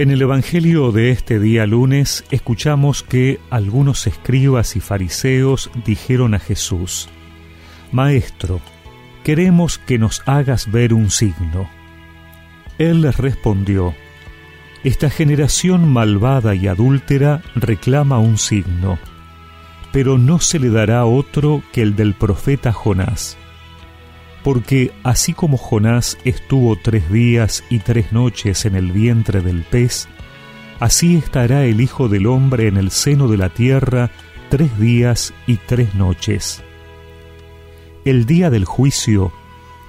En el Evangelio de este día lunes escuchamos que algunos escribas y fariseos dijeron a Jesús, Maestro, queremos que nos hagas ver un signo. Él les respondió, Esta generación malvada y adúltera reclama un signo, pero no se le dará otro que el del profeta Jonás porque así como Jonás estuvo tres días y tres noches en el vientre del pez, así estará el Hijo del Hombre en el seno de la tierra tres días y tres noches. El día del juicio,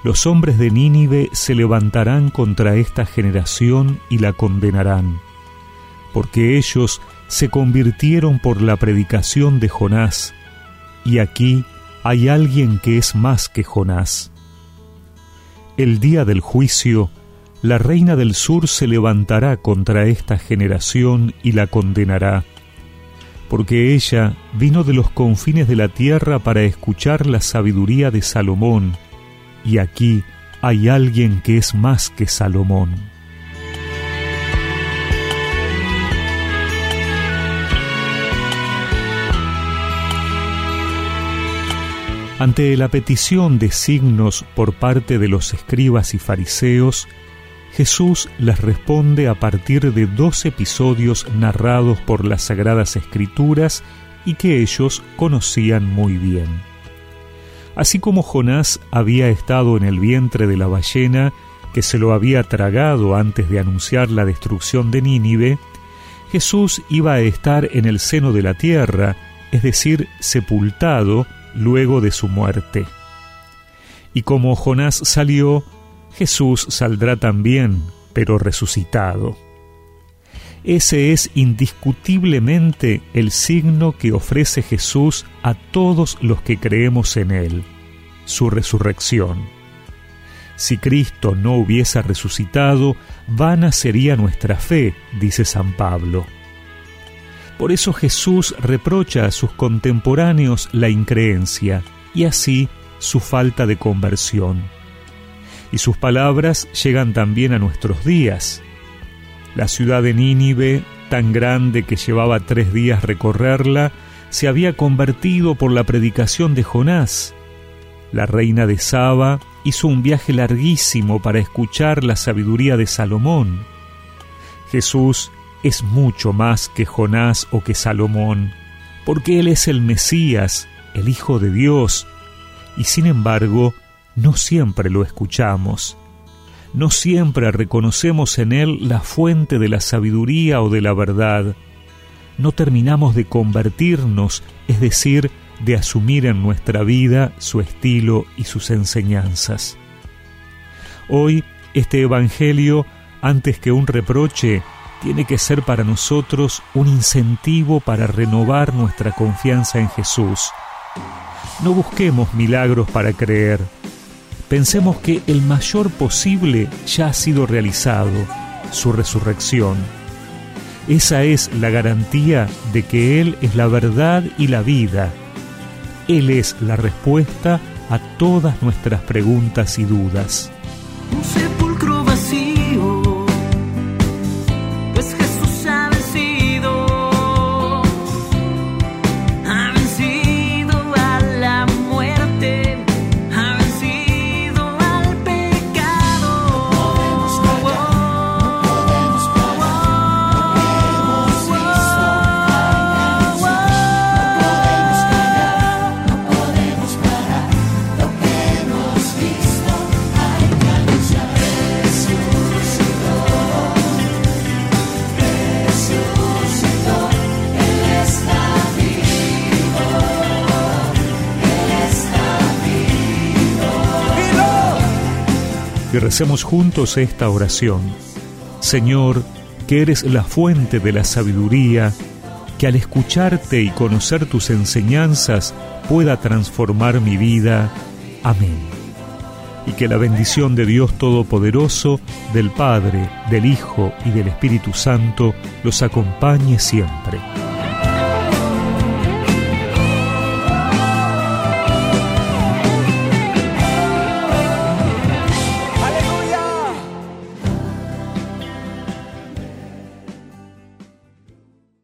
los hombres de Nínive se levantarán contra esta generación y la condenarán, porque ellos se convirtieron por la predicación de Jonás, y aquí hay alguien que es más que Jonás. El día del juicio, la reina del sur se levantará contra esta generación y la condenará, porque ella vino de los confines de la tierra para escuchar la sabiduría de Salomón, y aquí hay alguien que es más que Salomón. Ante la petición de signos por parte de los escribas y fariseos, Jesús les responde a partir de dos episodios narrados por las Sagradas Escrituras y que ellos conocían muy bien. Así como Jonás había estado en el vientre de la ballena que se lo había tragado antes de anunciar la destrucción de Nínive, Jesús iba a estar en el seno de la tierra, es decir, sepultado, luego de su muerte. Y como Jonás salió, Jesús saldrá también, pero resucitado. Ese es indiscutiblemente el signo que ofrece Jesús a todos los que creemos en Él, su resurrección. Si Cristo no hubiese resucitado, vana sería nuestra fe, dice San Pablo. Por eso Jesús reprocha a sus contemporáneos la increencia y así su falta de conversión. Y sus palabras llegan también a nuestros días. La ciudad de Nínive, tan grande que llevaba tres días recorrerla, se había convertido por la predicación de Jonás. La reina de Saba hizo un viaje larguísimo para escuchar la sabiduría de Salomón. Jesús es mucho más que Jonás o que Salomón, porque Él es el Mesías, el Hijo de Dios, y sin embargo no siempre lo escuchamos. No siempre reconocemos en Él la fuente de la sabiduría o de la verdad. No terminamos de convertirnos, es decir, de asumir en nuestra vida su estilo y sus enseñanzas. Hoy, este Evangelio, antes que un reproche, tiene que ser para nosotros un incentivo para renovar nuestra confianza en Jesús. No busquemos milagros para creer. Pensemos que el mayor posible ya ha sido realizado, su resurrección. Esa es la garantía de que Él es la verdad y la vida. Él es la respuesta a todas nuestras preguntas y dudas. Y recemos juntos esta oración. Señor, que eres la fuente de la sabiduría, que al escucharte y conocer tus enseñanzas pueda transformar mi vida. Amén. Y que la bendición de Dios Todopoderoso, del Padre, del Hijo y del Espíritu Santo los acompañe siempre.